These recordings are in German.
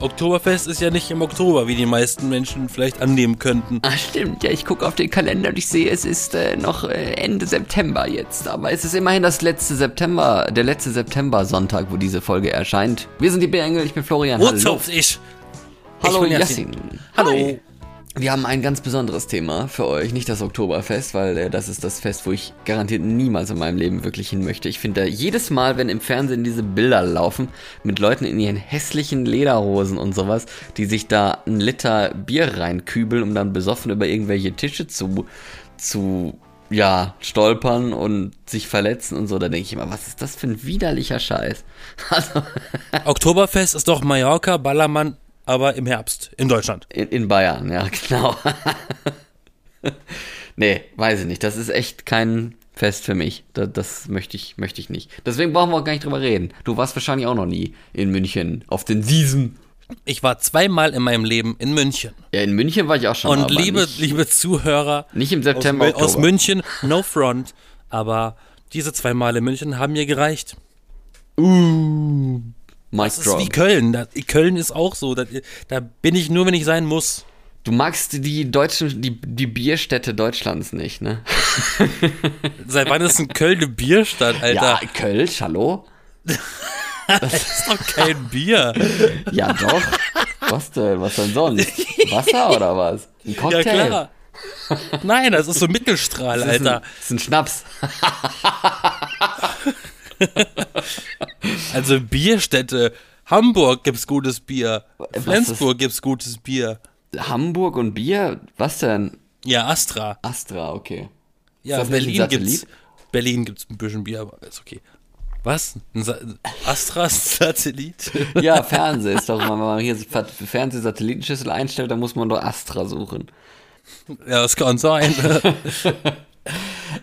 Oktoberfest ist ja nicht im Oktober, wie die meisten Menschen vielleicht annehmen könnten. Ah, stimmt. Ja, ich gucke auf den Kalender und ich sehe, es ist äh, noch äh, Ende September jetzt. Aber es ist immerhin das letzte September, der letzte September-Sonntag, wo diese Folge erscheint. Wir sind die Bärengel, ich bin Florian. Wo zupf ich? Hallo, ich Yassin. Hallo. Hi. Wir haben ein ganz besonderes Thema für euch, nicht das Oktoberfest, weil äh, das ist das Fest, wo ich garantiert niemals in meinem Leben wirklich hin möchte. Ich finde, jedes Mal, wenn im Fernsehen diese Bilder laufen, mit Leuten in ihren hässlichen Lederhosen und sowas, die sich da einen Liter Bier reinkübeln, um dann besoffen über irgendwelche Tische zu, zu ja, stolpern und sich verletzen und so, da denke ich immer, was ist das für ein widerlicher Scheiß? Also, Oktoberfest ist doch Mallorca, Ballermann, aber im Herbst in Deutschland. In, in Bayern, ja, genau. nee, weiß ich nicht. Das ist echt kein Fest für mich. Das, das, möchte, ich, möchte ich nicht. Deswegen brauchen wir auch gar nicht drüber reden. Du warst wahrscheinlich auch noch nie in München auf den Siesen. Ich war zweimal in meinem Leben in München. Ja, in München war ich auch schon. Und liebe, nicht, liebe Zuhörer. Nicht im September. Aus, aus München, no front. Aber diese zwei Mal in München haben mir gereicht. Uh. Mic das ist wie Köln. Da, Köln ist auch so. Da, da, bin ich nur, wenn ich sein muss. Du magst die deutschen, die, die Bierstädte Deutschlands nicht, ne? Seit wann ist ein Köln eine Bierstadt, Alter? Ja, Kölsch, hallo? Das ist doch kein Bier. Ja, doch. Was denn? Was denn sonst? Wasser oder was? Ein Cocktail? Ja, klar. Nein, das ist so Mittelstrahl, das Alter. Ein, das ist ein Schnaps. also Bierstätte. Hamburg gibt's gutes Bier. Flensburg gibt's gutes Bier. Hamburg und Bier? Was denn? Ja, Astra. Astra, okay. Ja, Berlin gibt's. Berlin gibt's ein bisschen Bier, aber ist okay. Was? Ein Sa Astra-Satellit? ja, Fernseh ist doch, wenn man hier Fernsehsatellitenschüssel einstellt, dann muss man doch Astra suchen. Ja, das kann sein.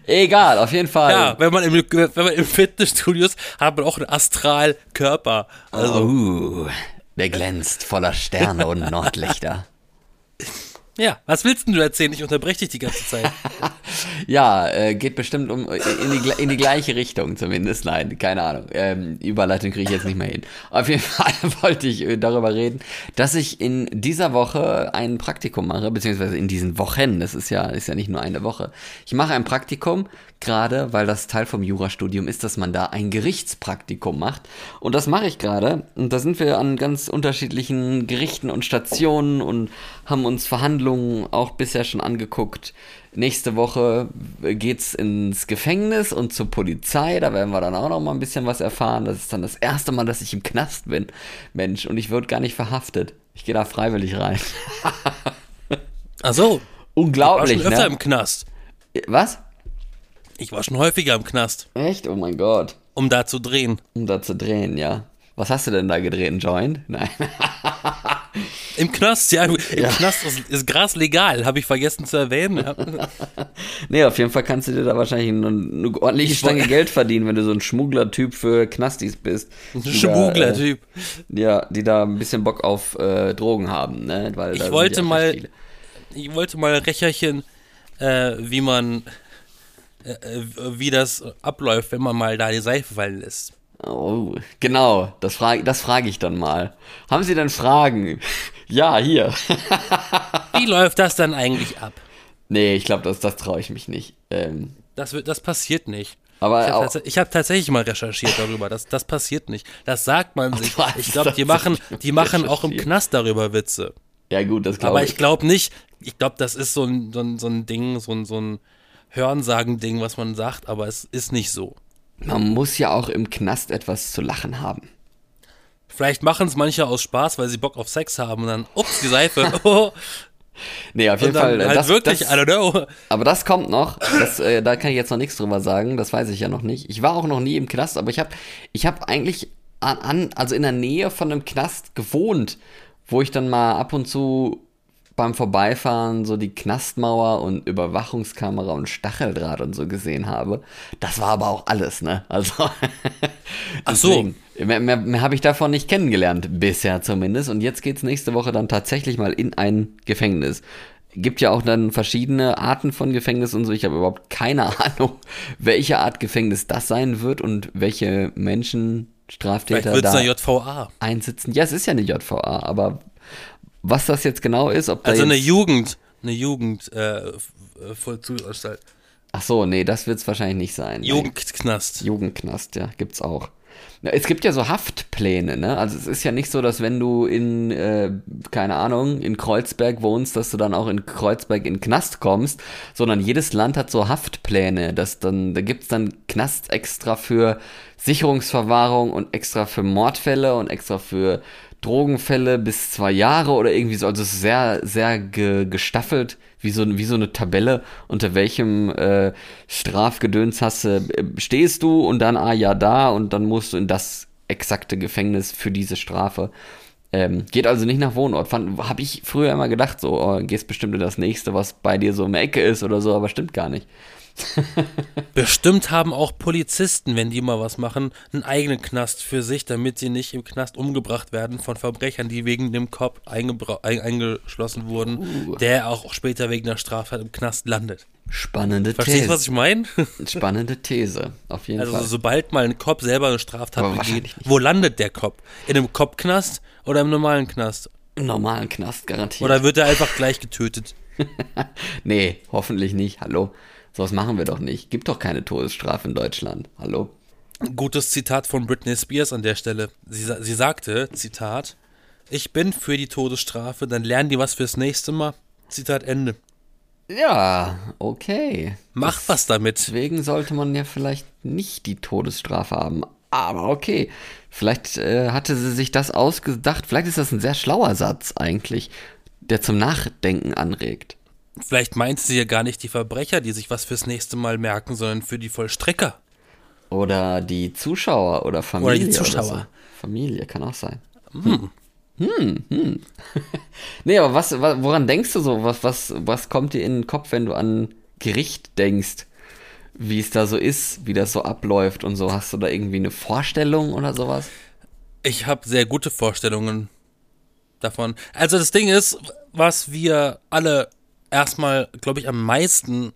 Egal, auf jeden Fall. Ja, wenn man im, wenn man im Fitnessstudio ist, hat man auch einen Astralkörper. Also. Oh, der glänzt voller Sterne und Nordlichter. Ja, was willst denn du erzählen? Ich unterbreche dich die ganze Zeit. ja, äh, geht bestimmt um in die, in die gleiche Richtung zumindest. Nein, keine Ahnung. Ähm, Überleitung kriege ich jetzt nicht mehr hin. Auf jeden Fall wollte ich äh, darüber reden, dass ich in dieser Woche ein Praktikum mache, beziehungsweise in diesen Wochen. Das ist ja, ist ja nicht nur eine Woche. Ich mache ein Praktikum, gerade weil das Teil vom Jurastudium ist, dass man da ein Gerichtspraktikum macht. Und das mache ich gerade. Und da sind wir an ganz unterschiedlichen Gerichten und Stationen und haben uns Verhandlungen auch bisher schon angeguckt. Nächste Woche geht's ins Gefängnis und zur Polizei. Da werden wir dann auch noch mal ein bisschen was erfahren. Das ist dann das erste Mal, dass ich im Knast bin. Mensch, und ich würde gar nicht verhaftet. Ich gehe da freiwillig rein. Ach so. Unglaublich, ich war schon öfter ne? im Knast. Was? Ich war schon häufiger im Knast. Echt? Oh mein Gott. Um da zu drehen. Um da zu drehen, ja. Was hast du denn da gedreht? Ein Joint? Nein. Im Knast, ja. Im ja. Knast ist, ist, Gras legal, habe ich vergessen zu erwähnen. Ja. nee, auf jeden Fall kannst du dir da wahrscheinlich eine, eine ordentliche Stange Geld verdienen, wenn du so ein Schmugglertyp für Knastis bist. Ein Schmugglertyp. Äh, ja, die da ein bisschen Bock auf äh, Drogen haben, ne? Weil ich wollte mal, ich wollte mal Recherchen, äh, wie man, äh, äh, wie das abläuft, wenn man mal da die Seife fallen lässt. Oh, genau, das frage das frag ich dann mal. Haben Sie denn Fragen? Ja, hier. Wie läuft das dann eigentlich ab? Nee, ich glaube, das, das traue ich mich nicht. Ähm, das, wird, das passiert nicht. Aber ich habe tats hab tatsächlich mal recherchiert darüber. Das, das passiert nicht. Das sagt man sich. Ich glaube, die machen, die machen auch im Knast darüber Witze. Ja, gut, das glaube ich. Aber ich glaube nicht, ich glaube, das ist so ein, so ein, so ein Ding, so ein, so ein Hörensagen-Ding, was man sagt, aber es ist nicht so. Man muss ja auch im Knast etwas zu lachen haben. Vielleicht machen es manche aus Spaß, weil sie Bock auf Sex haben und dann, ups, die Seife. Oh. Nee, auf jeden Fall. Halt das, wirklich, das, I don't know. Aber das kommt noch. Das, äh, da kann ich jetzt noch nichts drüber sagen. Das weiß ich ja noch nicht. Ich war auch noch nie im Knast, aber ich habe ich hab eigentlich an, an, also in der Nähe von einem Knast gewohnt, wo ich dann mal ab und zu beim Vorbeifahren so die Knastmauer und Überwachungskamera und Stacheldraht und so gesehen habe. Das war aber auch alles, ne? Also. Ach so. Mehr, mehr, mehr habe ich davon nicht kennengelernt, bisher zumindest. Und jetzt geht's nächste Woche dann tatsächlich mal in ein Gefängnis. Gibt ja auch dann verschiedene Arten von Gefängnis und so. Ich habe überhaupt keine Ahnung, welche Art Gefängnis das sein wird und welche Menschen Straftäter es da eine JVA. einsitzen. Ja, es ist ja eine JVA, aber was das jetzt genau ist, ob da Also eine Jugend, eine Jugend, äh, Vollzugsanstalt. Ach so, nee, das wird es wahrscheinlich nicht sein. Nee. Jugendknast. Jugendknast, ja, gibt's auch. Ja, es gibt ja so Haftpläne, ne? Also es ist ja nicht so, dass wenn du in, äh, keine Ahnung, in Kreuzberg wohnst, dass du dann auch in Kreuzberg in Knast kommst, sondern jedes Land hat so Haftpläne. Das dann, da gibt's dann Knast extra für Sicherungsverwahrung und extra für Mordfälle und extra für Drogenfälle bis zwei Jahre oder irgendwie so. Also es ist sehr, sehr ge gestaffelt, wie so, wie so eine Tabelle, unter welchem äh, Strafgedöns hast du, äh, stehst du und dann, ah ja, da und dann musst du in das exakte Gefängnis für diese Strafe. Ähm, geht also nicht nach Wohnort. Habe ich früher immer gedacht, so, oh, gehst bestimmt in das nächste, was bei dir so um die Ecke ist oder so, aber stimmt gar nicht. Bestimmt haben auch Polizisten, wenn die mal was machen, einen eigenen Knast für sich, damit sie nicht im Knast umgebracht werden von Verbrechern, die wegen dem Kopf eingeschlossen wurden, Uh. der auch später wegen der Straftat im Knast landet. Spannende Verstehst du, These. was ich meine? Spannende These, auf jeden Also Fall. sobald mal ein Cop selber eine Straftat Aber begeht, wo landet der Cop? In einem Cop-Knast oder im normalen Knast? Im normalen Knast garantiert. Oder wird er einfach gleich getötet? nee, hoffentlich nicht. Hallo. Sowas machen wir doch nicht. Gibt doch keine Todesstrafe in Deutschland. Hallo. Gutes Zitat von Britney Spears an der Stelle. Sie, sie sagte, Zitat, ich bin für die Todesstrafe, dann lernen die was fürs nächste Mal. Zitat Ende. Ja, okay. Mach was damit. Deswegen sollte man ja vielleicht nicht die Todesstrafe haben. Aber okay. Vielleicht äh, hatte sie sich das ausgedacht. Vielleicht ist das ein sehr schlauer Satz eigentlich, der zum Nachdenken anregt. Vielleicht meint sie ja gar nicht die Verbrecher, die sich was fürs nächste Mal merken, sondern für die Vollstrecker. Oder die Zuschauer oder Familie. Oder die Zuschauer. so. Familie kann auch sein. Hm. Hm, hm. nee, aber was, wa- woran denkst du so? Was, was, was kommt dir in den Kopf, wenn du an Gericht denkst? Wie es da so ist, wie das so abläuft und so. Hast du da irgendwie eine Vorstellung oder sowas? Ich habe sehr gute Vorstellungen davon. Also das Ding ist, was wir alle erstmal, glaube ich, am meisten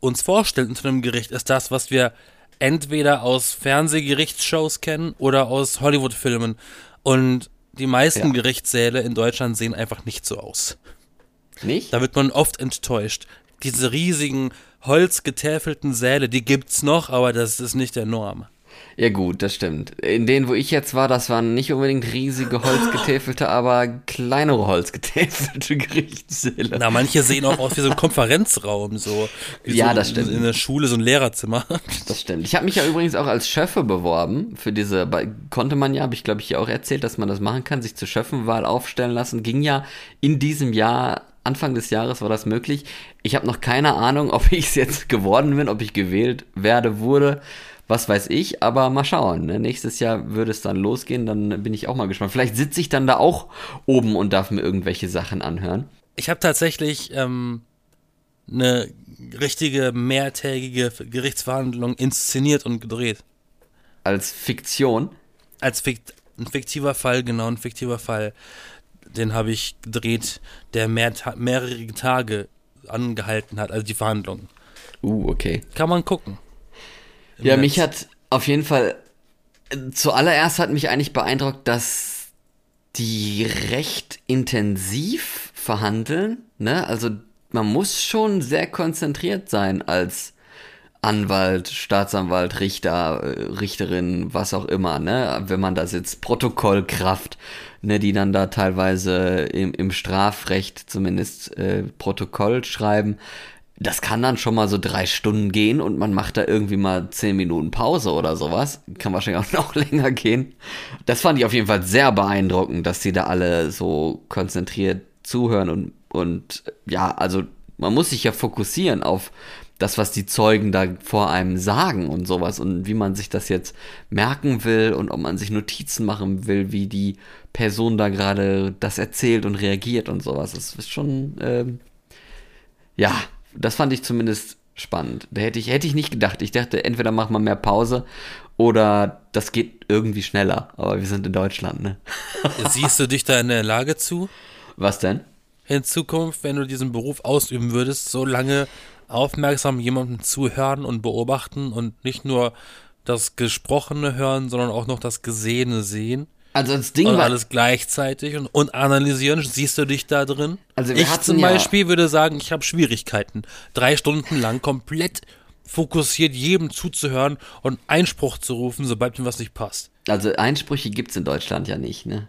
uns vorstellen zu einem Gericht, ist das, was wir entweder aus Fernsehgerichtsshows kennen oder aus Hollywood-Filmen. Und die meisten Ja. Gerichtssäle in Deutschland sehen einfach nicht so aus. Nicht? Da wird man oft enttäuscht. Diese riesigen, holzgetäfelten Säle, die gibt's noch, aber das ist nicht der Norm. Ja gut, das stimmt. In denen, wo ich jetzt war, das waren nicht unbedingt riesige Holzgetäfelte, aber kleinere Holzgetäfelte Gerichtssäle. Na, manche sehen auch aus wie so ein Konferenzraum, so. Wie Ja, so das stimmt. In der Schule, so ein Lehrerzimmer. Das stimmt. Ich habe mich ja übrigens auch als Schöffe beworben. Für diese, konnte man ja, habe ich glaube ich hier auch erzählt, dass man das machen kann, sich zur Schöffenwahl aufstellen lassen. Ging ja in diesem Jahr, Anfang des Jahres war das möglich. Ich habe noch keine Ahnung, ob ich es jetzt geworden bin, ob ich gewählt werde, wurde. Was weiß ich, aber mal schauen. Ne? Nächstes Jahr würde es dann losgehen, dann bin ich auch mal gespannt. Vielleicht sitze ich dann da auch oben und darf mir irgendwelche Sachen anhören. Ich habe tatsächlich ähm, eine richtige mehrtägige Gerichtsverhandlung inszeniert und gedreht. Als Fiktion. Als fikt ein fiktiver Fall, genau, ein fiktiver Fall. Den habe ich gedreht, der mehr, Ta- mehrere Tage angehalten hat, also die Verhandlung. Uh, okay. Kann man gucken. Ja, Netz. mich hat auf jeden Fall zuallererst hat mich eigentlich beeindruckt, dass die recht intensiv verhandeln. Ne? Also man muss schon sehr konzentriert sein als Anwalt, Staatsanwalt, Richter, äh, Richterin, was auch immer, ne? Wenn man da sitzt, Protokollkraft, ne, die dann da teilweise im, im Strafrecht zumindest äh, Protokoll schreiben. Das kann dann schon mal so drei Stunden gehen und man macht da irgendwie mal zehn Minuten Pause oder sowas. Kann wahrscheinlich auch noch länger gehen. Das fand ich auf jeden Fall sehr beeindruckend, dass sie da alle so konzentriert zuhören und, und ja, also man muss sich ja fokussieren auf das, was die Zeugen da vor einem sagen und sowas und wie man sich das jetzt merken will und ob man sich Notizen machen will, wie die Person da gerade das erzählt und reagiert und sowas. Das ist schon, ähm, ja, das fand ich zumindest spannend. Da hätte ich, hätte ich nicht gedacht. Ich dachte, entweder macht man mehr Pause oder das geht irgendwie schneller. Aber wir sind in Deutschland, ne? Siehst du dich da in der Lage zu, Was denn? in Zukunft, wenn du diesen Beruf ausüben würdest, so lange aufmerksam jemandem zuhören und beobachten und nicht nur das Gesprochene hören, sondern auch noch das Gesehene sehen. Also das Ding Und war, alles gleichzeitig und, und analysieren. Siehst du dich da drin? Also wir ich zum ja- Beispiel würde sagen, ich habe Schwierigkeiten. Drei Stunden lang komplett fokussiert jedem zuzuhören und Einspruch zu rufen, sobald mir was nicht passt. also Einsprüche gibt's in Deutschland ja nicht, ne?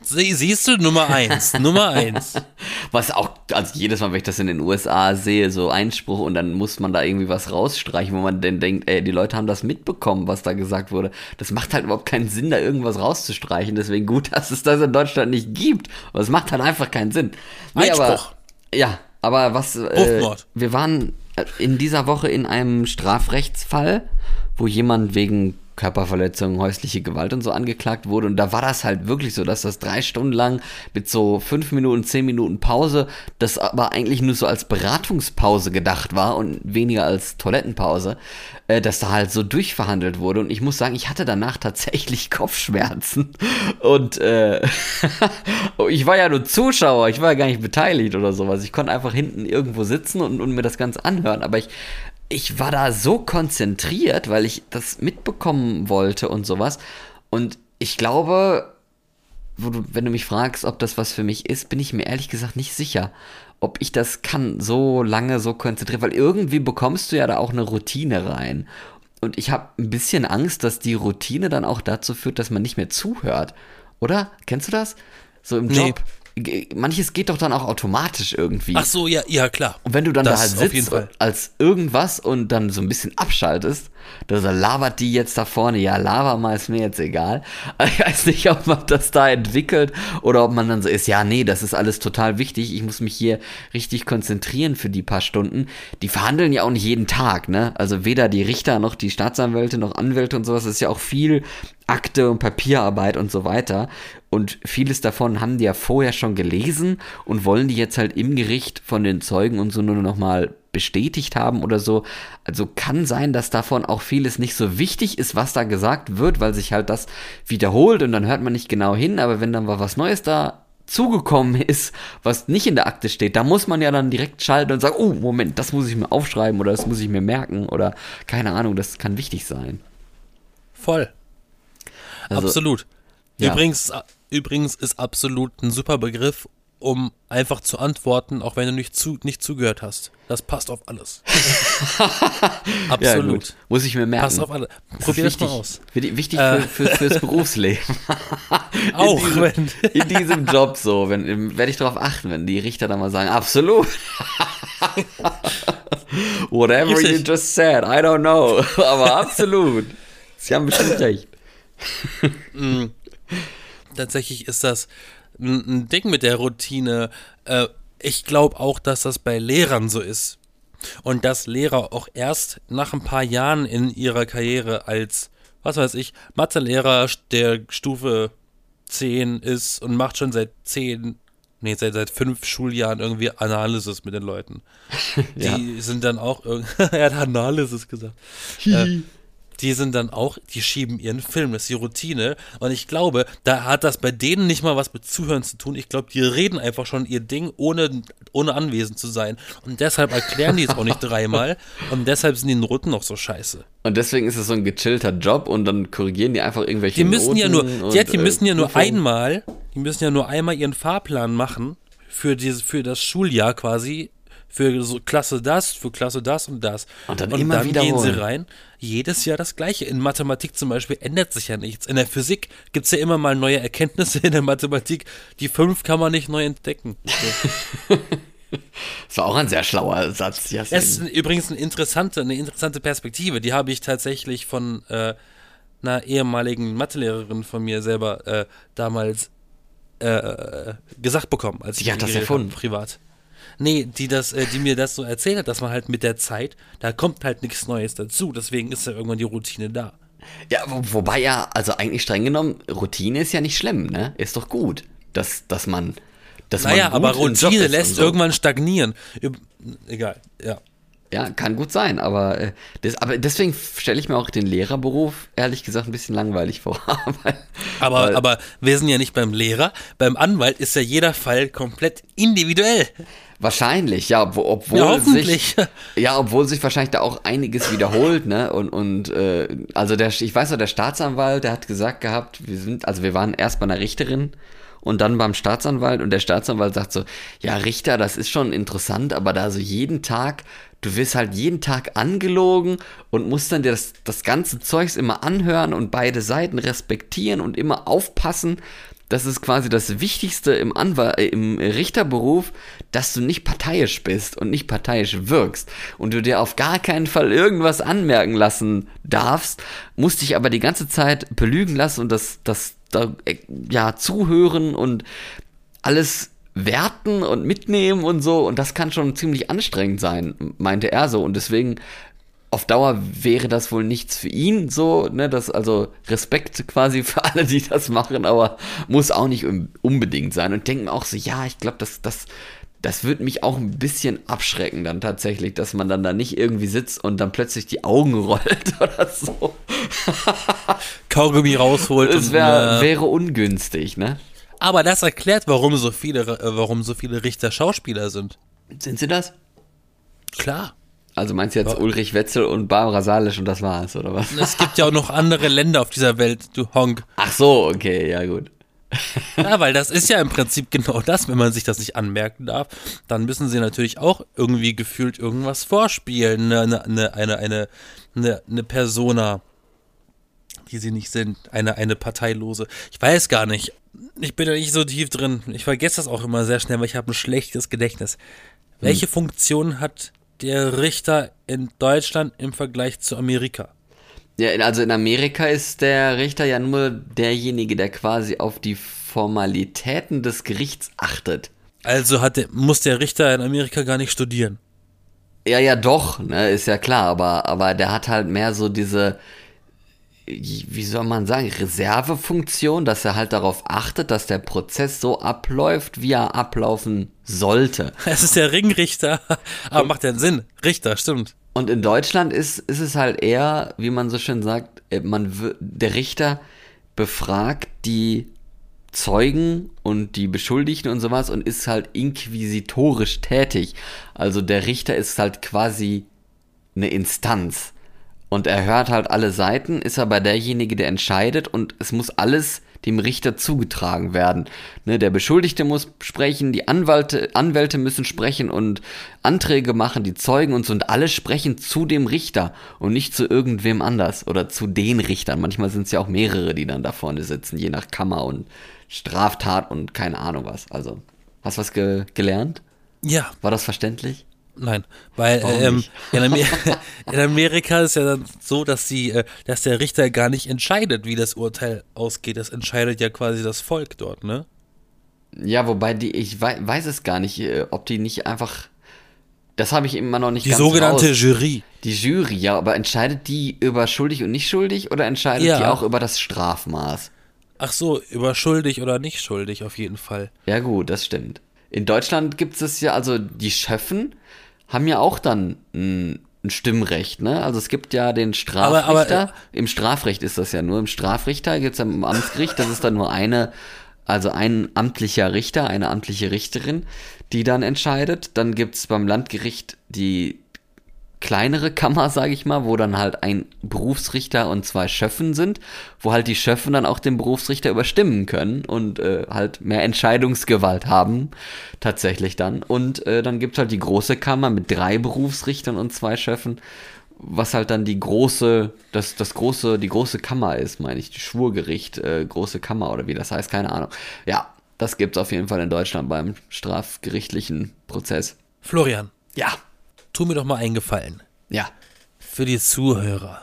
Sie, siehst du, Nummer eins, Nummer eins. Was auch, also jedes Mal, wenn ich das in den USA sehe, so Einspruch und dann muss man da irgendwie was rausstreichen, wo man dann denkt, ey, die Leute haben das mitbekommen, was da gesagt wurde. Das macht halt überhaupt keinen Sinn, da irgendwas rauszustreichen. Deswegen gut, dass es das in Deutschland nicht gibt. Aber es macht halt einfach keinen Sinn. Nee, aber, Einspruch. ja, aber was, äh, wir waren äh, in dieser Woche in einem Strafrechtsfall, wo jemand wegen Körperverletzung, häusliche Gewalt und so angeklagt wurde. Und da war das halt wirklich so, dass das drei Stunden lang mit so fünf Minuten, zehn Minuten Pause, das aber eigentlich nur so als Beratungspause gedacht war und weniger als Toilettenpause, äh, dass da halt so durchverhandelt wurde. Und ich muss sagen, ich hatte danach tatsächlich Kopfschmerzen. Und äh, ich war ja nur Zuschauer, ich war ja gar nicht beteiligt oder sowas. Ich konnte einfach hinten irgendwo sitzen und, und mir das Ganze anhören. Aber ich, ich war da so konzentriert, weil ich das mitbekommen wollte und sowas. Und ich glaube, du, wenn du mich fragst, ob das was für mich ist, bin ich mir ehrlich gesagt nicht sicher, ob ich das kann, so lange so konzentriert, weil irgendwie bekommst du ja da auch eine Routine rein. Und ich habe ein bisschen Angst, dass die Routine dann auch dazu führt, dass man nicht mehr zuhört. Oder? Kennst du das? So im Nee. Job. Ge- Manches geht doch dann auch automatisch irgendwie. Ach so, ja, ja, klar. Und wenn du dann da Das halt auf jeden sitzt als irgendwas und dann so ein bisschen abschaltest, da labert die jetzt da vorne, ja, laber mal, ist mir jetzt egal. Ich weiß nicht, ob man das da entwickelt oder ob man dann so ist, ja, nee, das ist alles total wichtig, ich muss mich hier richtig konzentrieren für die paar Stunden. Die verhandeln ja auch nicht jeden Tag, ne? Also weder die Richter noch die Staatsanwälte noch Anwälte und sowas, das ist ja auch viel Akte und Papierarbeit und so weiter. Und vieles davon haben die ja vorher schon gelesen und wollen die jetzt halt im Gericht von den Zeugen und so nur nochmal bestätigt haben oder so. Also kann sein, dass davon auch vieles nicht so wichtig ist, was da gesagt wird, weil sich halt das wiederholt und dann hört man nicht genau hin, aber wenn dann mal was Neues da zugekommen ist, was nicht in der Akte steht, da muss man ja dann direkt schalten und sagen, oh, Moment, das muss ich mir aufschreiben oder das muss ich mir merken oder keine Ahnung, das kann wichtig sein. Voll. Also, absolut. ja. Übrigens, übrigens ist absolut ein super Begriff, um einfach zu antworten, auch wenn du nicht, zu, nicht zugehört hast. Das passt auf alles. Ja, absolut. gut. Muss ich mir merken. passt auf alles. Das Probier das wichtig, mal aus. Wichtig, wichtig Äh. für, für, fürs Berufsleben. Auch in diesem, wenn- in diesem Job so, werde ich darauf achten, wenn die Richter dann mal sagen, absolut. Whatever you just said, I don't know. Aber absolut. Sie haben bestimmt recht. Tatsächlich ist das ein, ein Ding mit der Routine. Äh, ich glaube auch, dass das bei Lehrern so ist. Und dass Lehrer auch erst nach ein paar Jahren in ihrer Karriere als, was weiß ich, Mathelehrer der Stufe 10 ist und macht schon seit 10, nee, seit, seit fünf Schuljahren irgendwie Analysis mit den Leuten. Die sind dann auch irgendwie, er hat Analysis gesagt. äh, die sind dann auch, die schieben ihren Film, das ist die Routine. Und ich glaube, da hat das bei denen nicht mal was mit Zuhören zu tun. Ich glaube, die reden einfach schon ihr Ding, ohne, ohne anwesend zu sein. Und deshalb erklären die es auch nicht dreimal. Und deshalb sind die Noten noch so scheiße. Und deswegen ist es so ein gechillter Job und dann korrigieren die einfach irgendwelche Die müssen ja nur, Noten ja, und, die äh, müssen ja nur einmal, die müssen ja nur einmal ihren Fahrplan machen für dieses, für das Schuljahr quasi, für so Klasse das, für Klasse das und das. Und dann immer gehen sie rein. Jedes Jahr das Gleiche. In Mathematik zum Beispiel ändert sich ja nichts. In der Physik gibt es ja immer mal neue Erkenntnisse in der Mathematik. Die fünf kann man nicht neu entdecken. So. Das war auch ein sehr schlauer Satz, Jasmin. Es ist übrigens eine interessante, eine interessante Perspektive. Die habe ich tatsächlich von äh, einer ehemaligen Mathelehrerin von mir selber äh, damals äh, gesagt bekommen, als ich Die hat das erfunden? habe, privat. Nee, die das, äh, die mir das so erzählt hat, dass man halt mit der Zeit, da kommt halt nichts Neues dazu. Deswegen ist ja irgendwann die Routine da. Ja, wo, wobei ja, also eigentlich streng genommen, Routine ist ja nicht schlimm, ne? Ist doch gut, dass, dass man. Dass Naja, man aber Routine lässt so. irgendwann stagnieren. Egal, ja. Ja, kann gut sein, aber, äh, das, aber deswegen stelle ich mir auch den Lehrerberuf ehrlich gesagt ein bisschen langweilig vor. weil, aber, weil, aber wir sind ja nicht beim Lehrer. Beim Anwalt ist ja jeder Fall komplett individuell. Wahrscheinlich, ja, obwohl ja, sich ja, obwohl sich wahrscheinlich da auch einiges wiederholt, ne? Und und äh, also der, ich weiß noch, der Staatsanwalt, der hat gesagt gehabt, wir sind, also wir waren erst bei einer Richterin und dann beim Staatsanwalt und der Staatsanwalt sagt so, ja Richter, das ist schon interessant, aber da so jeden Tag du wirst halt jeden Tag angelogen und musst dann dir das, das ganze Zeugs immer anhören und beide Seiten respektieren und immer aufpassen. Das ist quasi das Wichtigste im, Anwal äh, im Richterberuf, dass du nicht parteiisch bist und nicht parteiisch wirkst und du dir auf gar keinen Fall irgendwas anmerken lassen darfst, musst dich aber die ganze Zeit belügen lassen und das, das, da, äh, ja, zuhören und alles werten und mitnehmen und so. Und das kann schon ziemlich anstrengend sein, meinte er so. Und deswegen auf Dauer wäre das wohl nichts für ihn so, ne, das also Respekt quasi für alle, die das machen, aber muss auch nicht unbedingt sein und denken auch so, ja, ich glaube, das das das wird mich auch ein bisschen abschrecken dann tatsächlich, dass man dann da nicht irgendwie sitzt und dann plötzlich die Augen rollt oder so. Kaugummi rausholt. Das wär, äh, wäre ungünstig, ne? Aber das erklärt, warum so viele, äh, warum so viele Richter Schauspieler sind. Sind sie das? Klar. Also meinst du jetzt ja. Ulrich Wetzel und Barbara Salisch und das war's, oder was? Es gibt ja auch noch andere Länder auf dieser Welt, du Honk. Ach so, okay, ja gut. Ja, weil das ist ja im Prinzip genau das, wenn man sich das nicht anmerken darf, dann müssen sie natürlich auch irgendwie gefühlt irgendwas vorspielen, eine, eine, eine, eine, eine, eine Persona, die sie nicht sind, eine, eine parteilose. Ich weiß gar nicht, ich bin da nicht so tief drin. Ich vergesse das auch immer sehr schnell, weil ich habe ein schlechtes Gedächtnis. Welche hm. Funktion hat der Richter in Deutschland im Vergleich zu Amerika? Ja, also in Amerika ist der Richter ja nur derjenige, der quasi auf die Formalitäten des Gerichts achtet. Also hat der, muss der Richter in Amerika gar nicht studieren. Ja, ja, doch, ne, ist ja klar, aber, aber der hat halt mehr so diese, wie soll man sagen, Reservefunktion, dass er halt darauf achtet, dass der Prozess so abläuft, wie er ablaufen sollte. Es ist der Ringrichter, aber und, macht ja Sinn. Richter, stimmt. Und in Deutschland ist, ist es halt eher, wie man so schön sagt, äh, man, der Richter befragt die Zeugen und die Beschuldigten und sowas und ist halt inquisitorisch tätig. Also der Richter ist halt quasi eine Instanz und er hört halt alle Seiten, ist aber derjenige, der entscheidet und es muss alles dem Richter zugetragen werden. Ne, der Beschuldigte muss sprechen, die Anwälte, Anwälte müssen sprechen und Anträge machen, die Zeugen und so und alle sprechen zu dem Richter und nicht zu irgendwem anders oder zu den Richtern. Manchmal sind es ja auch mehrere, die dann da vorne sitzen, je nach Kammer und Straftat und keine Ahnung was. Also, hast du was ge gelernt? Ja. War das verständlich? Nein, weil ähm, in, Amerika, in, Amerika ist ja dann so, dass die, äh, dass der Richter gar nicht entscheidet, wie das Urteil ausgeht. Das entscheidet ja quasi das Volk dort, ne? Ja, wobei die, ich weiß, weiß es gar nicht, äh, ob die nicht einfach. Das habe ich immer noch nicht die ganz Die sogenannte raus. Jury. Die Jury, ja, aber entscheidet die über schuldig und nicht schuldig oder entscheidet ja. die auch über das Strafmaß? Ach so, über schuldig oder nicht schuldig auf jeden Fall. Ja gut, das stimmt. In Deutschland gibt es ja, also die Schöffen haben ja auch dann ein, ein Stimmrecht, ne? Also es gibt ja den Strafrichter. Aber, aber, äh, Im Strafrecht ist das ja nur. Im Strafrichter gibt es ja im Amtsgericht, das ist dann nur eine, also ein amtlicher Richter, eine amtliche Richterin, die dann entscheidet. Dann gibt es beim Landgericht die kleinere Kammer, sage ich mal, wo dann halt ein Berufsrichter und zwei Schöffen sind, wo halt die Schöffen dann auch den Berufsrichter überstimmen können und äh, halt mehr Entscheidungsgewalt haben, tatsächlich dann. Und äh, dann gibt's halt die große Kammer mit drei Berufsrichtern und zwei Schöffen, was halt dann die große, das, das große, die große Kammer ist, meine ich, die Schwurgericht, äh, große Kammer oder wie das heißt, keine Ahnung. Ja, das gibt's auf jeden Fall in Deutschland beim strafgerichtlichen Prozess. Florian. Ja tu mir doch mal eingefallen. Ja. Für die Zuhörer.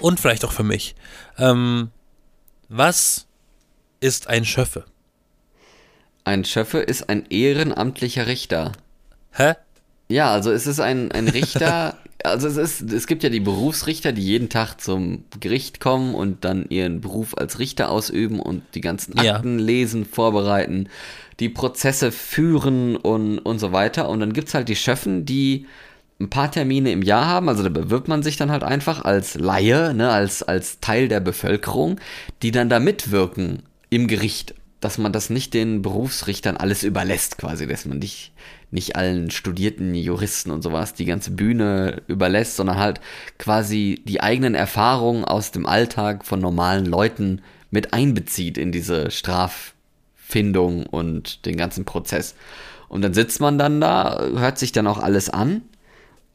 Und vielleicht auch für mich. Ähm, was ist ein Schöffe? Ein Schöffe ist ein ehrenamtlicher Richter. Hä? Ja, also es ist ein, ein Richter, also es ist, es gibt ja die Berufsrichter, die jeden Tag zum Gericht kommen und dann ihren Beruf als Richter ausüben und die ganzen Akten ja. lesen, vorbereiten, die Prozesse führen und, und so weiter. Und dann gibt es halt die Schöffen, die ein paar Termine im Jahr haben, also da bewirbt man sich dann halt einfach als Laie, ne, als, als Teil der Bevölkerung, die dann da mitwirken im Gericht, dass man das nicht den Berufsrichtern alles überlässt quasi, dass man nicht, nicht allen studierten Juristen und sowas die ganze Bühne überlässt, sondern halt quasi die eigenen Erfahrungen aus dem Alltag von normalen Leuten mit einbezieht in diese Straffindung und den ganzen Prozess. Und dann sitzt man dann da, hört sich dann auch alles an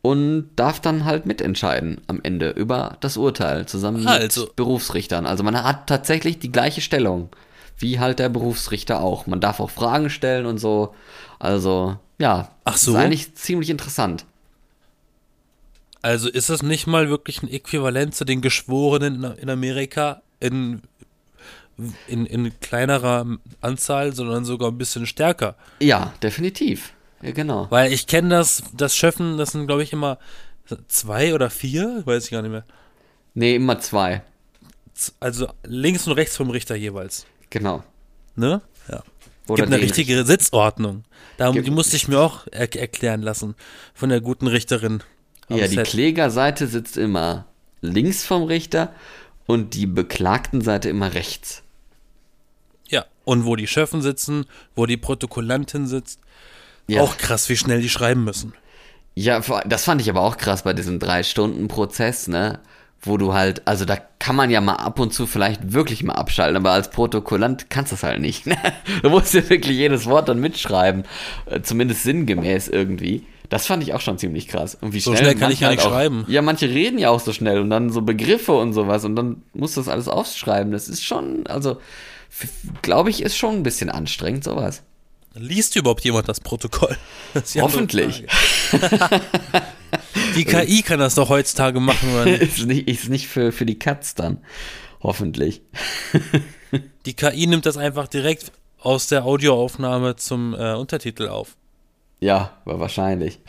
und darf dann halt mitentscheiden am Ende über das Urteil zusammen Also. mit Berufsrichtern. Also man hat tatsächlich die gleiche Stellung wie halt der Berufsrichter auch. Man darf auch Fragen stellen und so. Also ja, Ach so. ist eigentlich ziemlich interessant. Also ist das nicht mal wirklich ein Äquivalent zu den Geschworenen in- Amerika in, in, in kleinerer Anzahl, sondern sogar ein bisschen stärker. Ja, definitiv. Ja, genau. Weil ich kenne das, das Schöffen, das sind glaube ich immer zwei oder vier, weiß ich gar nicht mehr. Nee, immer zwei. Also links und rechts vom Richter jeweils. Genau. Ne? Ja. Oder Gibt eine richtige Sitzordnung. Da, Gibt- die musste ich mir auch er erklären lassen von der guten Richterin. Ja, die Set. Klägerseite sitzt immer links vom Richter und die Beklagtenseite immer rechts. Ja, und wo die Schöffen sitzen, wo die Protokollantin sitzt. Ja. Auch krass, wie schnell die schreiben müssen. Ja, das fand ich aber auch krass bei diesem Drei-Stunden-Prozess, ne? Wo du halt, also da kann man ja mal ab und zu vielleicht wirklich mal abschalten, aber als Protokollant kannst du es halt nicht. Ne? Du musst ja wirklich jedes Wort dann mitschreiben, äh, zumindest sinngemäß irgendwie. Das fand ich auch schon ziemlich kraß. Und wie So schnell, schnell kann ich ja nicht halt auch, schreiben. Ja, manche reden ja auch so schnell und dann so Begriffe und sowas und dann musst du das alles aufschreiben. Das ist schon, also glaube ich, ist schon ein bisschen anstrengend, sowas. Liest überhaupt jemand das Protokoll? Das andere Hoffentlich. Die KI kann das doch heutzutage machen, oder nicht? ist nicht, ist nicht für, für die Katz dann. Hoffentlich. Die KI nimmt das einfach direkt aus der Audioaufnahme zum äh, Untertitel auf. Ja, wahrscheinlich.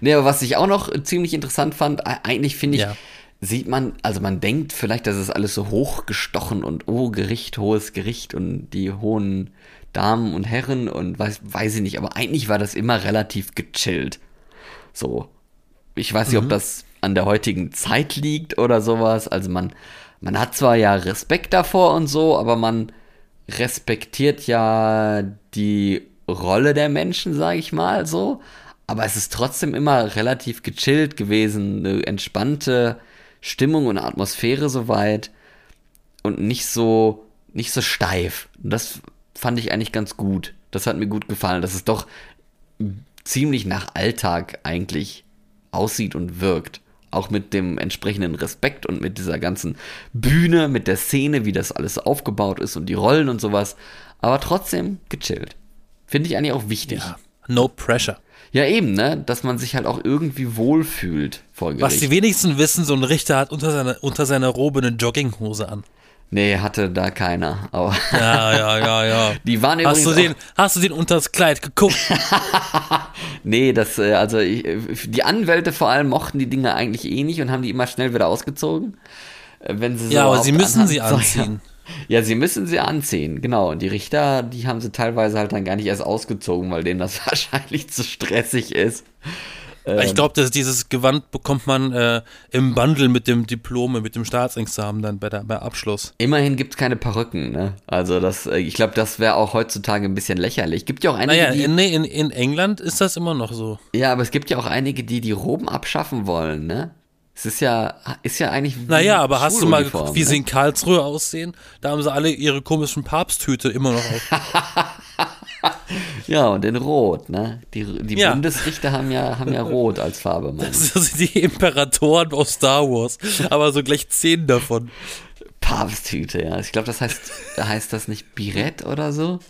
Nee, aber was ich auch noch ziemlich interessant fand, eigentlich finde ich, Ja. sieht man, also man denkt vielleicht, dass es alles so hochgestochen und oh, Gericht, hohes Gericht und die hohen Damen und Herren und weiß, weiß ich nicht, aber eigentlich war das immer relativ gechillt. So. Ich weiß nicht, ob das an der heutigen Zeit liegt oder sowas. Also man, man hat zwar ja Respekt davor und so, aber man respektiert ja die Rolle der Menschen, sage ich mal so. Aber es ist trotzdem immer relativ gechillt gewesen, eine entspannte Stimmung und Atmosphäre soweit und nicht so nicht so steif. Und das fand ich eigentlich ganz gut. Das hat mir gut gefallen, dass es doch ziemlich nach Alltag eigentlich aussieht und wirkt. Auch mit dem entsprechenden Respekt und mit dieser ganzen Bühne, mit der Szene, wie das alles aufgebaut ist und die Rollen und sowas. Aber trotzdem gechillt. Finde ich eigentlich auch wichtig. Ja. No pressure. Ja, eben, ne? Dass man sich halt auch irgendwie wohlfühlt vor Gericht. Was die wenigsten wissen, so ein Richter hat unter seiner, unter seiner Robe eine Jogginghose an. Nee, hatte da keiner. Aber Ja, ja, ja, ja. die waren Hast du, den, hast du den unters Kleid geguckt? Nee, das, äh, also ich, die Anwälte vor allem mochten die Dinge eigentlich eh nicht und haben die immer schnell wieder ausgezogen. äh, Wenn sie so Ja, aber auf sie müssen sie Anhand- anziehen. Ja, sie müssen sie anziehen, genau. Und die Richter, die haben sie teilweise halt dann gar nicht erst ausgezogen, weil denen das wahrscheinlich zu stressig ist. Ähm. Ich glaube, dass dieses Gewand bekommt man äh, im Bundle mit dem Diplom, mit dem Staatsexamen dann bei der bei Abschluss. Immerhin gibt's keine Perücken, ne? Also das, äh, ich glaube, das wäre auch heutzutage ein bisschen lächerlich. Gibt ja auch einige, Naja, die, in, nee, in, in England ist das immer noch so. ja, aber es gibt ja auch einige, die die Roben abschaffen wollen, ne? Es ist ja, ist ja eigentlich. Naja, aber hast du mal geguckt, wie ne? sie in Karlsruhe aussehen? Da haben sie alle ihre komischen Papsthüte immer noch auf. Ja, und in Rot, ne? Die, die Ja. Bundesrichter haben ja, haben ja Rot als Farbe, Mann. Das sind die Imperatoren aus Star Wars. Aber so gleich zehn davon. Papsthüte, ja. Ich glaube, das heißt, heißt das nicht Birett oder so.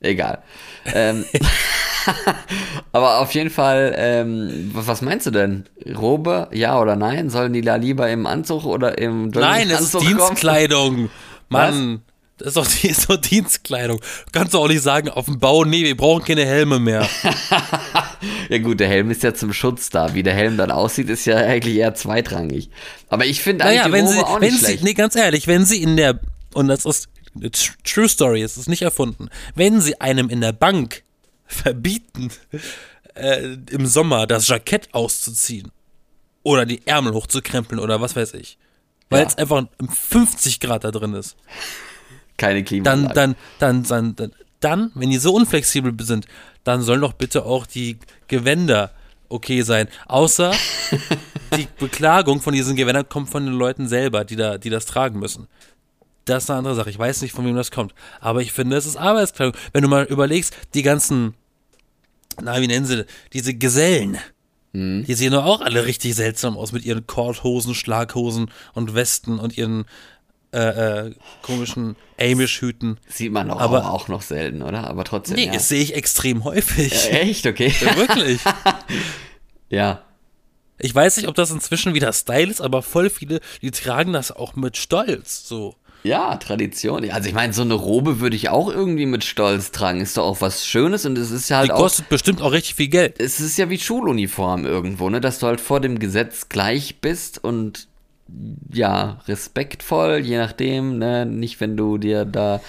Egal. Ähm, aber auf jeden Fall, ähm, was was meinst du denn? Robe, ja oder nein? Sollen die da lieber im Anzug oder im Nein, es ist? Dienstkleidung. Mann, das ist doch, die, ist doch Dienstkleidung. Kannst du auch nicht sagen, auf dem Bau, nee, wir brauchen keine Helme mehr. Ja gut, der Helm ist ja zum Schutz da. Wie der Helm dann aussieht, ist ja eigentlich eher zweitrangig. Aber ich finde eigentlich Naja, die wenn Robe sie, auch wenn nicht sie, schlecht. nee, ganz ehrlich, wenn sie in der, und das ist eine tr- True Story, es ist nicht erfunden, wenn sie einem in der Bank verbieten, äh, im Sommer das Jackett auszuziehen oder die Ärmel hochzukrempeln oder was weiß ich. Weil Ja. es einfach 50 Grad da drin ist. Keine Klimaanlage. Dann, dann, dann, dann, dann, dann, wenn die so unflexibel sind, dann sollen doch bitte auch die Gewänder okay sein. Außer die Beklagung von diesen Gewändern kommt von den Leuten selber, die da, die das tragen müssen. Das ist eine andere Sache. Ich weiß nicht, von wem das kommt. Aber ich finde, es ist Arbeitskleidung. Wenn du mal überlegst, die ganzen, na, wie nennen sie, diese Gesellen, die sehen doch auch alle richtig seltsam aus mit ihren Korthosen, Schlaghosen und Westen und ihren äh, äh, komischen Amish-Hüten. Sieht man doch Aber- auch noch selten, oder? Aber trotzdem. Nee, ja. das sehe ich extrem häufig. Echt? Okay. Ja, Wirklich. ja. Ich weiß nicht, ob das inzwischen wieder Style ist, aber voll viele, die tragen das auch mit Stolz. So. Ja, Tradition. Also ich meine, so eine Robe würde ich auch irgendwie mit Stolz tragen. Ist doch auch was Schönes und es ist ja halt Die auch. kostet bestimmt auch richtig viel Geld. Es ist ja wie Schuluniform irgendwo, ne? Dass du halt vor dem Gesetz gleich bist und ja, respektvoll, je nachdem, ne? Nicht, wenn du dir da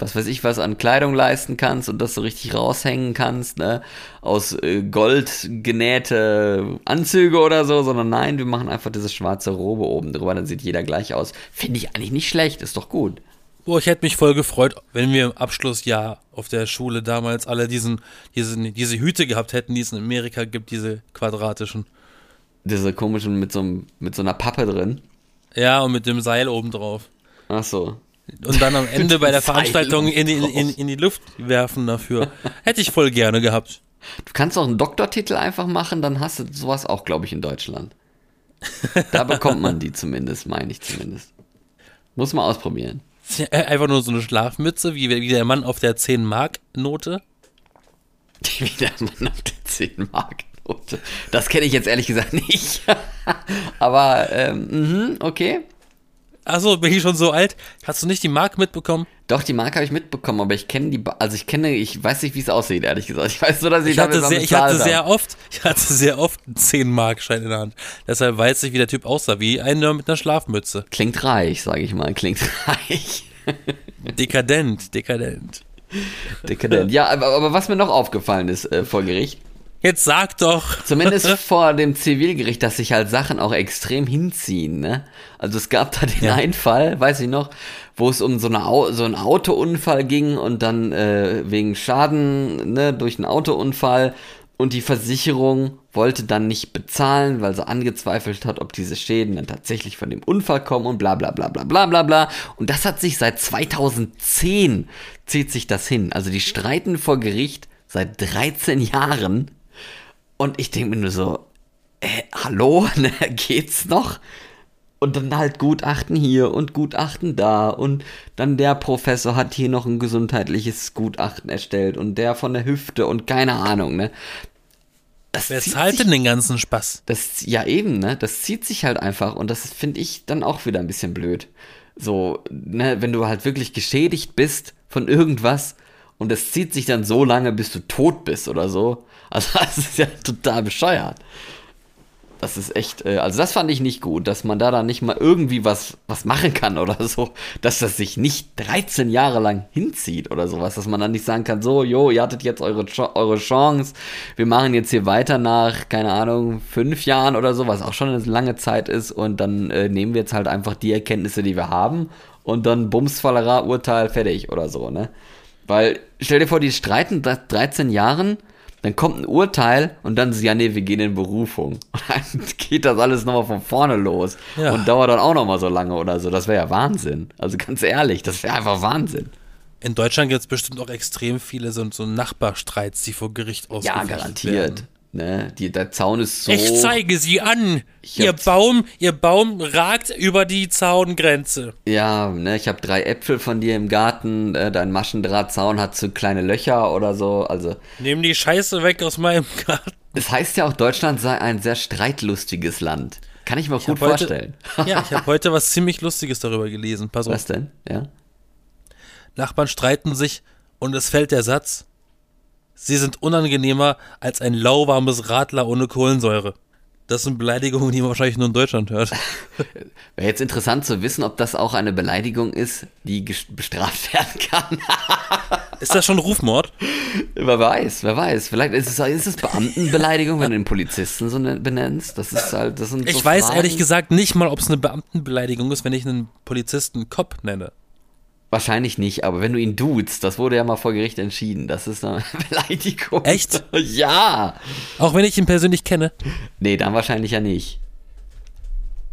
was weiß ich was an Kleidung leisten kannst und das so richtig raushängen kannst, ne? Aus äh, Gold genähte Anzüge oder so, sondern nein, wir machen einfach diese schwarze Robe oben drüber, dann sieht jeder gleich aus. Finde ich eigentlich nicht schlecht, ist doch gut. Boah, ich hätte mich voll gefreut, wenn wir im Abschlussjahr auf der Schule damals alle diesen, diesen, diese Hüte gehabt hätten, die es in Amerika gibt, diese quadratischen. Diese komischen mit so, mit so einer Pappe drin. Ja, und mit dem Seil oben drauf. Ach so. Und dann am Ende bei der Veranstaltung in die, oben in, in die Luft werfen dafür. Hätte ich voll gerne gehabt. Du kannst auch einen Doktortitel einfach machen, dann hast du sowas auch, glaube ich, in Deutschland. Da bekommt man die zumindest, meine ich zumindest. Muss man ausprobieren. Ja Einfach nur so eine Schlafmütze, wie, wie der Mann auf der 10-Mark-Note. Wie der Mann auf der 10 Mark Note. Das kenne ich jetzt ehrlich gesagt nicht. Aber, ähm, mhm, okay. Achso, bin ich schon so alt? Hast du nicht die Mark mitbekommen? Doch, die Marke habe ich mitbekommen, aber ich kenne die, also ich kenne, ich weiß nicht, wie es aussieht, ehrlich gesagt. Ich weiß nur, dass ich, Ich hatte, sehr, ich hatte sehr oft, ich hatte sehr oft einen 10-Mark-Schein in der Hand. Deshalb weiß ich, wie der Typ aussah, wie einer mit einer Schlafmütze. Klingt reich, sage ich mal, klingt reich. Dekadent, dekadent. Dekadent. Ja, aber, aber was mir noch aufgefallen ist äh, vor Gericht, Jetzt sag doch. Zumindest vor dem Zivilgericht, dass sich halt Sachen auch extrem hinziehen, ne? Also es gab da den Ja. einen Fall, weiß ich noch, wo es um so, eine so einen Autounfall ging und dann äh, wegen Schaden ne, durch einen Autounfall und die Versicherung wollte dann nicht bezahlen, weil sie angezweifelt hat, ob diese Schäden dann tatsächlich von dem Unfall kommen und bla bla bla bla bla bla bla. Und das hat sich seit 2010 zieht sich das hin. Also die streiten vor Gericht seit 13 Jahren und ich denke mir nur so, äh, hallo, ne, geht's noch? Und dann halt Gutachten hier und Gutachten da und dann der Professor hat hier noch ein gesundheitliches Gutachten erstellt und der von der Hüfte und keine Ahnung, ne? Das Wer zahlt denn den ganzen Spaß? das, ja eben, ne? Das zieht sich halt einfach und das finde ich dann auch wieder ein bisschen blöd. So, ne, wenn du halt wirklich geschädigt bist von irgendwas und das zieht sich dann so lange, bis du tot bist oder so. Also das ist ja total bescheuert. Das ist echt, äh, also das fand ich nicht gut, dass man da dann nicht mal irgendwie was, was machen kann oder so, dass das sich nicht 13 Jahre lang hinzieht oder sowas, dass man dann nicht sagen kann, so, jo, ihr hattet jetzt eure, eure Chance, wir machen jetzt hier weiter nach, keine Ahnung, fünf Jahren oder so, was auch schon eine lange Zeit ist und dann äh, nehmen wir jetzt halt einfach die Erkenntnisse, die wir haben und dann Bumsfallera, Urteil, fertig oder so, ne? Weil, stell dir vor, die streiten seit 13 Jahren, dann kommt ein Urteil und dann so, ja, nee, wir gehen in Berufung. Und dann geht das alles nochmal von vorne los. Ja. Und dauert dann auch nochmal so lange oder so. Das wäre ja Wahnsinn. Also ganz ehrlich, das wäre einfach Wahnsinn. In Deutschland gibt es bestimmt auch extrem viele so, so Nachbarstreits, die vor Gericht Ja, ausgefecht garantiert. werden. Ne? Die, der Zaun ist so. Ich zeige sie an. Ich Ihr Baum, ihr Baum ragt über die Zaungrenze. Ja, ne, ich habe drei Äpfel von dir im Garten. Äh, dein Maschendrahtzaun hat so kleine Löcher oder so. Also, Nehm die Scheiße weg aus meinem Garten. es heißt ja auch, Deutschland sei ein sehr streitlustiges Land. Kann ich mir gut hab heute- vorstellen. Ja, ich habe heute was ziemlich Lustiges darüber gelesen. Pass auf. Was denn? Ja. Nachbarn streiten sich und es fällt der Satz, sie sind unangenehmer als ein lauwarmes Radler ohne Kohlensäure. Das sind Beleidigungen, die man wahrscheinlich nur in Deutschland hört. Wäre jetzt interessant zu wissen, ob das auch eine Beleidigung ist, die bestraft werden kann. ist das schon Rufmord? Wer weiß, wer weiß. Vielleicht ist es, ist es Beamtenbeleidigung, wenn du den Polizisten so ne, benennst. Das ist halt, das sind Ich so weiß Fragen. ehrlich gesagt nicht mal, ob es eine Beamtenbeleidigung ist, wenn ich einen Polizisten Cop nenne. Wahrscheinlich nicht, aber wenn du ihn duzt, das wurde ja mal vor Gericht entschieden, das ist eine Beleidigung. Echt? Ja. Auch wenn ich ihn persönlich kenne. Nee, dann wahrscheinlich ja nicht.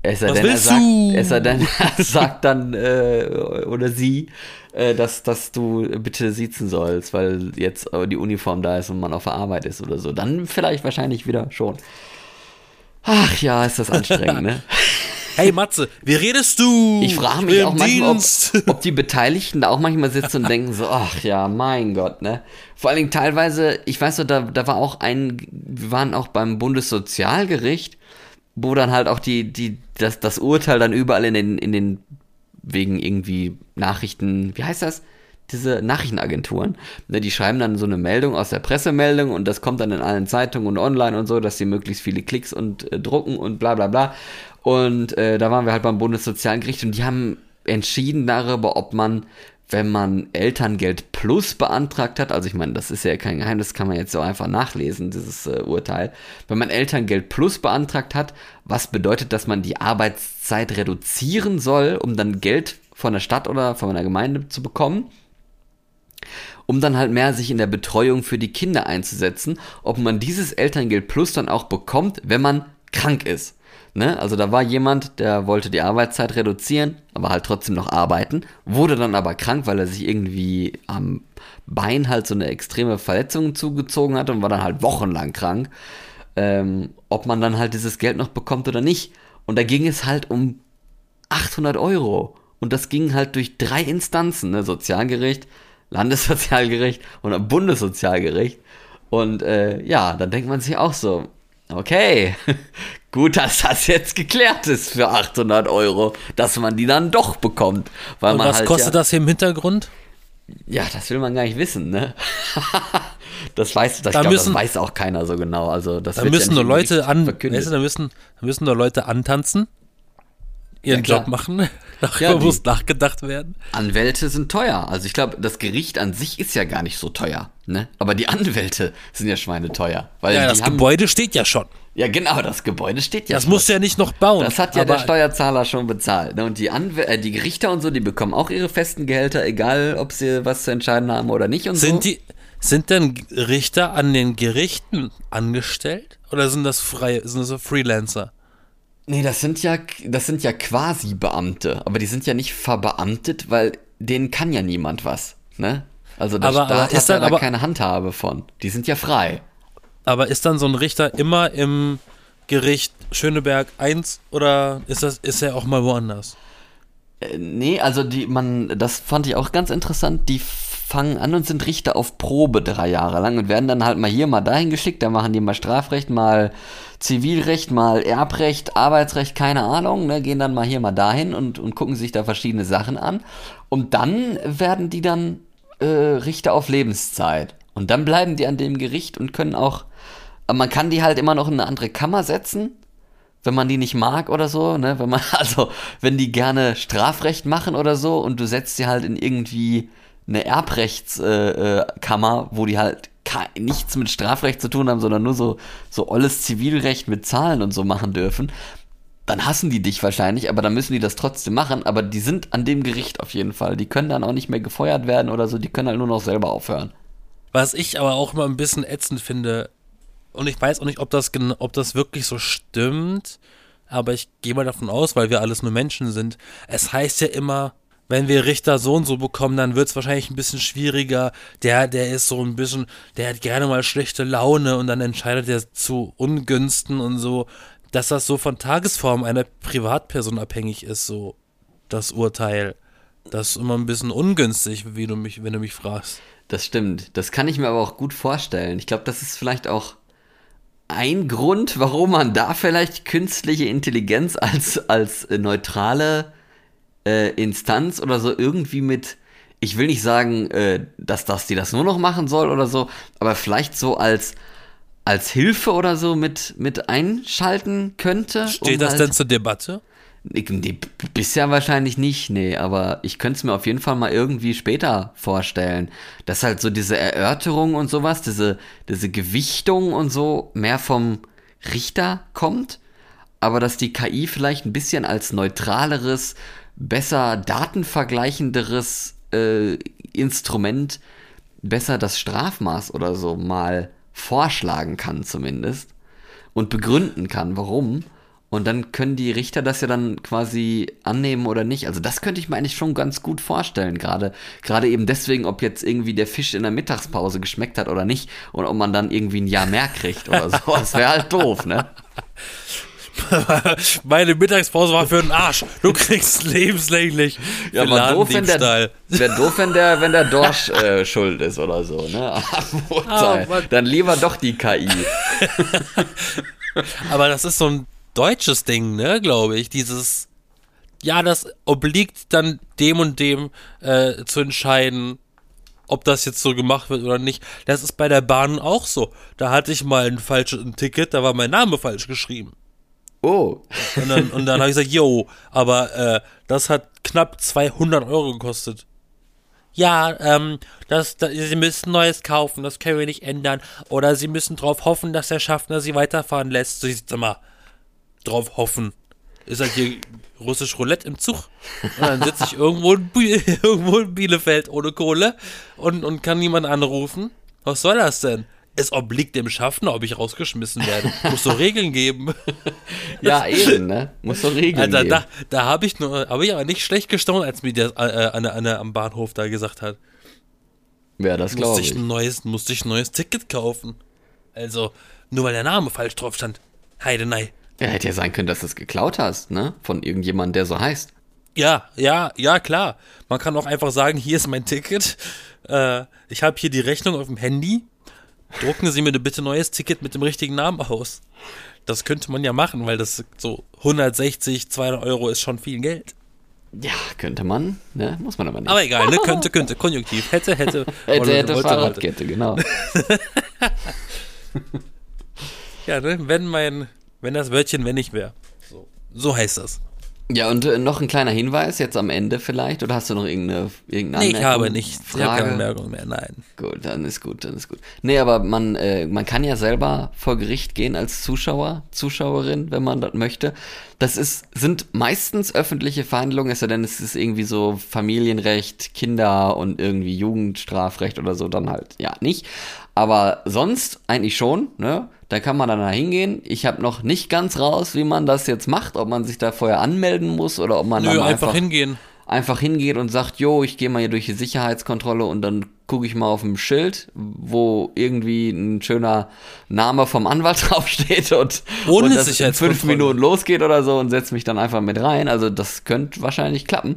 Es sei Was denn, er willst sagt, du? es sei denn, er sagt dann, äh, oder sie, äh, dass, dass du bitte siezen sollst, weil jetzt die Uniform da ist und man auf der Arbeit ist oder so. Dann vielleicht wahrscheinlich wieder schon. Ach ja, ist das anstrengend, ne? Hey Matze, wie redest du? Ich frage mich auch manchmal, ob, ob die Beteiligten da auch manchmal sitzen und denken so, ach ja, mein Gott, ne? Vor allen Dingen teilweise, ich weiß so, da, da war auch ein, wir waren auch beim Bundessozialgericht, wo dann halt auch die, die, das, das Urteil dann überall in den, in den, wegen irgendwie Nachrichten, wie heißt das? Diese Nachrichtenagenturen, ne, die schreiben dann so eine Meldung aus der Pressemeldung und das kommt dann in allen Zeitungen und online und so, dass sie möglichst viele Klicks und äh, drucken und bla bla bla. Und äh, da waren wir halt beim Bundessozialgericht und die haben entschieden darüber, ob man, wenn man Elterngeld Plus beantragt hat, also ich meine, das ist ja kein Geheimnis, kann man jetzt so einfach nachlesen, dieses äh, Urteil. Wenn man Elterngeld Plus beantragt hat, was bedeutet, dass man die Arbeitszeit reduzieren soll, um dann Geld von der Stadt oder von einer Gemeinde zu bekommen? Um dann halt mehr sich in der Betreuung für die Kinder einzusetzen, ob man dieses Elterngeld Plus dann auch bekommt, wenn man krank ist. Ne? Also da war jemand, der wollte die Arbeitszeit reduzieren, aber halt trotzdem noch arbeiten, wurde dann aber krank, weil er sich irgendwie am Bein halt so eine extreme Verletzung zugezogen hat und war dann halt wochenlang krank. Ähm, ob man dann halt dieses Geld noch bekommt oder nicht. Und da ging es halt um 800 Euro. Und das ging halt durch drei Instanzen, ne? Sozialgericht, Landessozialgericht und ein Bundessozialgericht. Und äh, ja, dann denkt man sich auch so, okay, gut, dass das jetzt geklärt ist für 800 Euro, dass man die dann doch bekommt. Weil Und man was halt kostet ja, das hier im Hintergrund? Ja, das will man gar nicht wissen, ne? das weiß, das, Da glaub, müssen- das weiß auch keiner so genau. Also das Da ja müssen nicht nur Leute an, weißt du, da müssen, da müssen nur Leute antanzen, ihren Ja. Job machen, darüber Ja, muss nachgedacht werden. Anwälte sind teuer. Also ich glaube, das Gericht an sich ist ja gar nicht so teuer, ne? Aber die Anwälte sind ja schweineteuer. Weil Ja, das haben, Gebäude steht ja schon. Ja, genau, das Gebäude steht ja Das schon. musst du ja nicht noch bauen. Das hat ja der Steuerzahler schon bezahlt. Ne? Und die, Anw äh, die Gerichter und so, die bekommen auch ihre festen Gehälter, egal ob sie was zu entscheiden haben oder nicht und Sind so. die, sind denn Richter an den Gerichten angestellt? Oder sind das freie, sind das so Freelancer? Nee, das sind ja, das sind ja quasi Beamte, aber die sind ja nicht verbeamtet, weil denen kann ja niemand was, ne? Also der Aber- Staat aber hat ist ja dann da aber- keine Handhabe von. Die sind ja frei. Aber ist dann so ein Richter immer im Gericht Schöneberg 1 oder ist das, ist er auch mal woanders? Äh, nee, also die, man, das fand ich auch ganz interessant, die fangen an und sind Richter auf Probe drei Jahre lang und werden dann halt mal hier, mal dahin geschickt, da machen die mal Strafrecht, mal Zivilrecht, mal Erbrecht, Arbeitsrecht, keine Ahnung, ne, gehen dann mal hier, mal dahin und, und gucken sich da verschiedene Sachen an. Und dann werden die dann äh, Richter auf Lebenszeit. Und dann bleiben die an dem Gericht und können auch, man kann die halt immer noch in eine andere Kammer setzen, wenn man die nicht mag oder so, ne, wenn man, also, wenn die gerne Strafrecht machen oder so und du setzt sie halt in irgendwie eine Erbrechtskammer, äh, Kammer, wo die halt nichts mit Strafrecht zu tun haben, sondern nur so, so olles Zivilrecht mit Zahlen und so machen dürfen, dann hassen die dich wahrscheinlich, aber dann müssen die das trotzdem machen, aber die sind an dem Gericht auf jeden Fall. Die können dann auch nicht mehr gefeuert werden oder so, die können halt nur noch selber aufhören. Was ich aber auch immer ein bisschen ätzend finde, und ich weiß auch nicht, ob das, ob das wirklich so stimmt, aber ich gehe mal davon aus, weil wir alles nur Menschen sind. Es heißt ja immer, wenn wir Richter so und so bekommen, dann wird es wahrscheinlich ein bisschen schwieriger. Der, der ist so ein bisschen, der hat gerne mal schlechte Laune und dann entscheidet er zu Ungünsten und so, dass das so von Tagesform einer Privatperson abhängig ist, so das Urteil. Das ist immer ein bisschen ungünstig, wie du mich, wenn du mich fragst. Das stimmt. Das kann ich mir aber auch gut vorstellen. Ich glaube, das ist vielleicht auch ein Grund, warum man da vielleicht künstliche Intelligenz als, als äh, neutrale äh, Instanz oder so irgendwie mit, ich will nicht sagen, äh, dass, dass die das nur noch machen soll oder so, aber vielleicht so als als Hilfe oder so mit, mit einschalten könnte. Steht um das halt, denn zur Debatte? Nee, bisher wahrscheinlich nicht, nee, aber ich könnte es mir auf jeden Fall mal irgendwie später vorstellen, dass halt so diese Erörterung und sowas, diese, diese Gewichtung und so mehr vom Richter kommt, aber dass die KI vielleicht ein bisschen als neutraleres, besser datenvergleichenderes äh, Instrument besser das Strafmaß oder so mal vorschlagen kann zumindest und begründen kann, warum. Und dann können die Richter das ja dann quasi annehmen oder nicht. Also das könnte ich mir eigentlich schon ganz gut vorstellen, gerade gerade eben deswegen, ob jetzt irgendwie der Fisch in der Mittagspause geschmeckt hat oder nicht und ob man dann irgendwie ein Jahr mehr kriegt oder so. Das wäre halt doof, ne? Meine Mittagspause war für den Arsch. Du kriegst lebenslänglich Ja, aber doof, wenn der, wär doof, wenn der, wenn der Dorsch äh, schuld ist oder so, ne? Urteil. Mann. dann lieber doch die KI. Aber das ist so ein deutsches Ding, ne, glaube ich. Dieses, ja, das obliegt dann dem und dem äh, zu entscheiden, ob das jetzt so gemacht wird oder nicht. Das ist bei der Bahn auch so. Da hatte ich mal ein falsches Ticket, da war mein Name falsch geschrieben. Oh. Und dann, und dann habe ich gesagt, yo, aber äh, das hat knapp 200 Euro gekostet. Ja, ähm, das, das, Sie müssen Neues kaufen, das können wir nicht ändern. Oder Sie müssen drauf hoffen, dass der Schaffner Sie weiterfahren lässt. So, ich sag mal, drauf hoffen. Ist halt hier russisch Roulette im Zug. Und dann sitze ich irgendwo in, irgendwo in Bielefeld ohne Kohle und, und kann niemanden anrufen. Was soll das denn? Es obliegt dem Schaffner, ob ich rausgeschmissen werde. Muss so Regeln geben. Ja, eben, ne? Muss so Regeln Alter, geben. da, da habe ich nur, habe ich aber nicht schlecht gestaunt, als mir der äh, Anne, Anne am Bahnhof da gesagt hat. Ja, das glaube ich ein neues, musste ich ein neues Ticket kaufen. Also, nur weil der Name falsch drauf stand. Heidenei. Ja, hätte ja sein können, dass du es geklaut hast, ne? Von irgendjemandem, der so heißt. Ja, ja, ja, klar. Man kann auch einfach sagen, hier ist mein Ticket. Äh, ich habe hier die Rechnung auf dem Handy. Drucken Sie mir bitte ein neues Ticket mit dem richtigen Namen aus. Das könnte man ja machen, weil das so 160, 200 Euro ist schon viel Geld. Ja, könnte man, ne? Muss man aber nicht. Aber egal, ne? Könnte, könnte, Konjunktiv. Hätte, hätte. hätte, wollte, hätte wollte, wollte. Fahrradkette, genau. Ja, ne? Wenn mein, wenn das Wörtchen wenn ich wäre. So. so heißt das. Ja, und äh, noch ein kleiner Hinweis jetzt am Ende vielleicht. Oder hast du noch irgendeine, irgendeine Nee, ich Anmerkung? habe nichts. Ich habe keine Anmerkung mehr, nein. Gut, dann ist gut, dann ist gut. Nee, aber man, äh, man kann ja selber vor Gericht gehen als Zuschauer, Zuschauerin, wenn man das möchte. Das ist, sind meistens öffentliche Verhandlungen, es sei denn, es ist irgendwie so Familienrecht, Kinder und irgendwie Jugendstrafrecht oder so, dann halt ja nicht. Aber sonst eigentlich schon, ne? Da kann man dann da hingehen. Ich habe noch nicht ganz raus, wie man das jetzt macht, ob man sich da vorher anmelden muss oder ob man Nö, dann einfach hingehen. einfach hingeht und sagt, jo, ich gehe mal hier durch die Sicherheitskontrolle und dann gucke ich mal auf dem Schild, wo irgendwie ein schöner Name vom Anwalt draufsteht und, Ohne und das in fünf. Minuten losgeht oder so und setze mich dann einfach mit rein. Also das könnte wahrscheinlich klappen.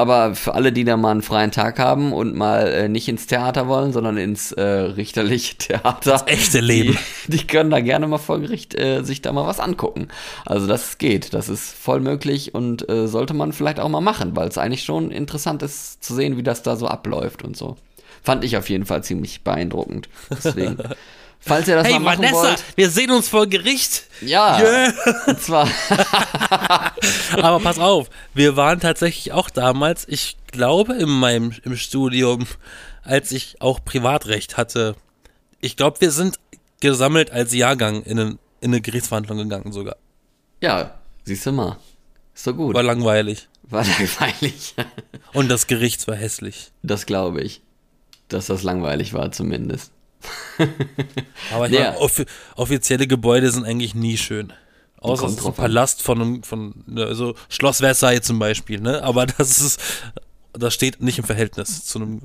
Aber für alle, die da mal einen freien Tag haben und mal äh, nicht ins Theater wollen, sondern ins äh, richterliche Theater. Das echte Leben. Die, die können da gerne mal vor Gericht äh, sich da mal was angucken. Also das geht, das ist voll möglich und äh, sollte man vielleicht auch mal machen, weil es eigentlich schon interessant ist zu sehen, wie das da so abläuft und so. Fand ich auf jeden Fall ziemlich beeindruckend. Deswegen, falls ihr das Hey mal machen Vanessa, wollt. wir sehen uns vor Gericht. Ja, Yeah. und zwar Aber pass auf, wir waren tatsächlich auch damals, ich glaube, in meinem im Studium, als ich auch Privatrecht hatte. Ich glaube, wir sind gesammelt als Jahrgang in, eine- in eine Gerichtsverhandlung gegangen sogar. Ja, siehst du mal. Ist so gut. War langweilig. War langweilig. Und das Gericht war hässlich. Das glaube ich. Dass das langweilig war zumindest. Aber ich Ja. meine, offi offizielle Gebäude sind eigentlich nie schön. Außer es ist ein. Palast von, einem- von ne, also Schloss Versailles zum Beispiel, ne? Aber das ist, das steht nicht im Verhältnis zu einem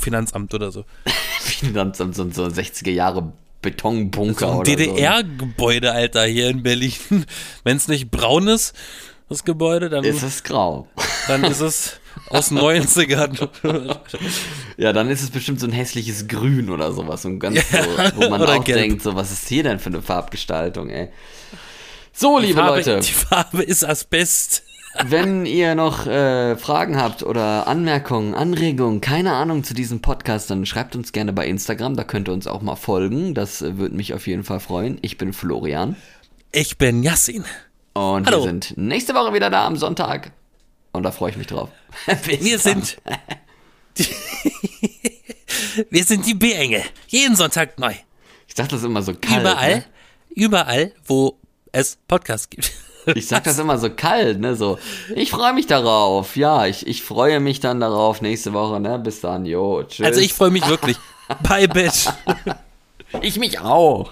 Finanzamt oder so. Wie dann so, so, so 60er Jahre Betonbunker So ein. DDR-Gebäude, Alter, hier in Berlin. Wenn es nicht braun ist, das Gebäude, dann Ist es grau. dann ist es aus den 90ern. Ja, dann ist es bestimmt so ein hässliches Grün oder sowas. So ein ganz Ja, so, wo man oder auch gelb. denkt, so, was ist hier denn für eine Farbgestaltung, ey? So, liebe Farbe, Leute. Die Farbe ist Asbest. Wenn ihr noch äh, Fragen habt oder Anmerkungen, Anregungen, keine Ahnung zu diesem Podcast, dann schreibt uns gerne bei Instagram. Da könnt ihr uns auch mal folgen. Das äh, würde mich auf jeden Fall freuen. Ich bin Florian. Ich bin Yassin. Und Hallo. wir sind nächste Woche wieder da am Sonntag. Und da freue ich mich drauf. Bis Wir dann. sind. Die, wir sind die B-Engel. Jeden Sonntag neu. Ich sag das immer so kalt. Überall, Ne? überall, wo es Podcasts gibt. Ich sag das immer so kalt, ne? So, ich freue mich darauf. Ja, ich, ich freue mich dann darauf nächste Woche, ne? Bis dann, jo, tschüss. Also ich freue mich wirklich. Bye, Bitch. ich mich auch.